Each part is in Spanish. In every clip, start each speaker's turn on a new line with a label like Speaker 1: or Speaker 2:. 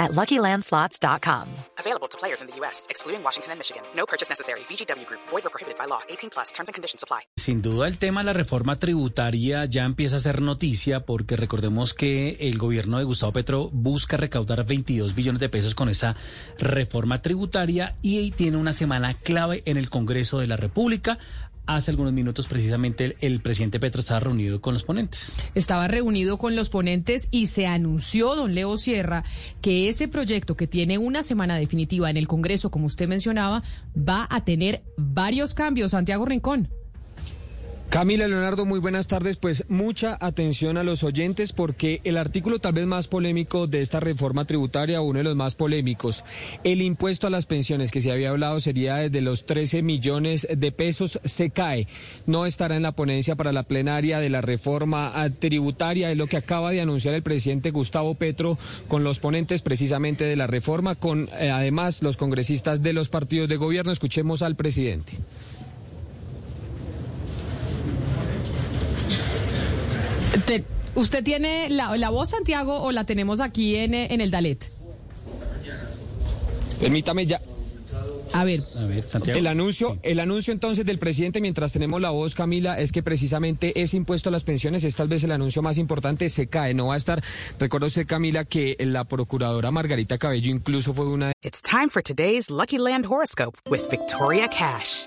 Speaker 1: at LuckyLandSlots.com.
Speaker 2: Available to players in the U.S., excluding Washington and Michigan. No purchase necessary. VGW Group. Void or prohibited by law. 18 plus. Terms and conditions apply.
Speaker 3: Sin duda el tema de la reforma tributaria ya empieza a ser noticia porque recordemos que el gobierno de Gustavo Petro busca recaudar 22 billones de pesos con esa reforma tributaria y tiene una semana clave en el Congreso de la República hace algunos minutos precisamente el, presidente Petro estaba reunido con los ponentes.
Speaker 4: Estaba reunido con los ponentes y se anunció, don Leo Sierra, que ese proyecto que tiene una semana definitiva en el Congreso, como usted mencionaba, va a tener varios cambios. Santiago Rincón.
Speaker 5: Camila Leonardo, muy buenas tardes. Pues mucha atención a los oyentes porque el artículo tal vez más polémico de esta reforma tributaria, uno de los más polémicos, el impuesto a las pensiones que se había hablado sería desde los 13 millones de pesos, se cae. No estará en la ponencia para la plenaria de la reforma tributaria, es lo que acaba de anunciar el presidente Gustavo Petro con los ponentes precisamente de la reforma, con eh, además los congresistas de los partidos de gobierno. Escuchemos al presidente.
Speaker 4: Te, ¿Usted tiene la, la, voz, Santiago, o la tenemos aquí en, en el Dalet?
Speaker 5: Permítame ya.
Speaker 4: A ver,
Speaker 3: a ver Santiago.
Speaker 5: El anuncio, el anuncio entonces del presidente, mientras tenemos la voz, Camila, es que precisamente ese impuesto a las pensiones es tal vez el anuncio más importante, se cae, no va a estar. Recuerdo usted, Camila, que la procuradora Margarita Cabello incluso fue una.
Speaker 2: It's time for today's Lucky Land horoscope with Victoria Cash.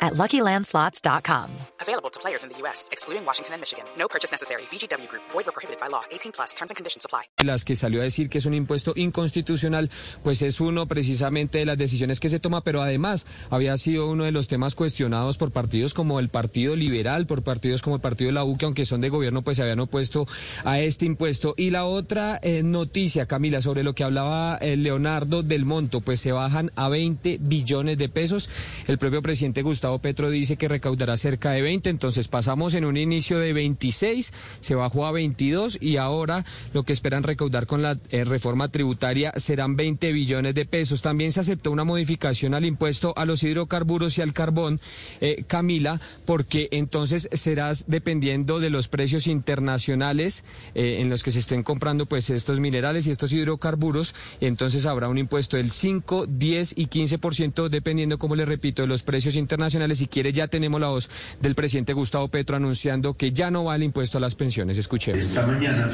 Speaker 1: at LuckyLandSlots.com.
Speaker 2: Available to players in the U.S., excluding Washington and Michigan. No purchase necessary. VGW Group. Void or prohibited by law. 18 plus. Terms and conditions apply.
Speaker 5: Las que salió a decir que es un impuesto inconstitucional, pues es uno precisamente de las decisiones que se toma, pero además había sido uno de los temas cuestionados por partidos como el Partido Liberal, por partidos como el Partido de la U, que aunque son de gobierno, pues se habían opuesto a este impuesto. Y la otra eh, noticia, Camila, sobre lo que hablaba eh, Leonardo del monto, pues se bajan a 20 billones de pesos. El propio presidente Gustavo Petro dice que recaudará cerca de 20, entonces pasamos en un inicio de 26, se bajó a 22 y ahora lo que esperan recaudar con la eh, reforma tributaria serán 20 billones de pesos. También se aceptó una modificación al impuesto a los hidrocarburos y al carbón, eh, Camila, porque entonces serás dependiendo de los precios internacionales eh, en los que se estén comprando pues estos minerales y estos hidrocarburos, entonces habrá un impuesto del 5, 10 y 15% dependiendo, como le repito, de los precios internacionales si quiere, ya tenemos la voz del presidente Gustavo Petro anunciando que ya no va el impuesto a las pensiones. Escuchemos.
Speaker 6: Esta mañana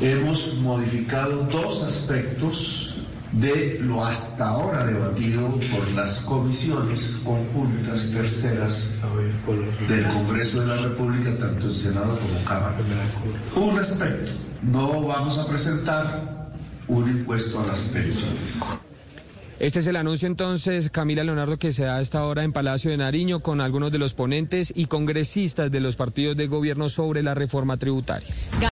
Speaker 6: hemos modificado dos aspectos de lo hasta ahora debatido por las comisiones conjuntas terceras del Congreso de la República, tanto en Senado como Cámara. Un aspecto, no vamos a presentar un impuesto a las pensiones.
Speaker 5: Este es el anuncio entonces, Camila Leonardo, que se da a esta hora en Palacio de Nariño con algunos de los ponentes y congresistas de los partidos de gobierno sobre la reforma tributaria.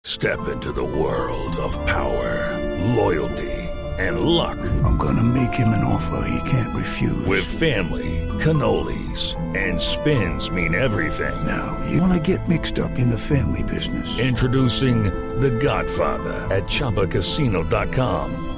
Speaker 7: Step into the world of power, loyalty and luck.
Speaker 8: I'm gonna make him an offer he can't refuse.
Speaker 7: With family, cannolis and spins mean everything.
Speaker 8: Now, you wanna get mixed up in the family business.
Speaker 7: Introducing The Godfather at chapacasino.com.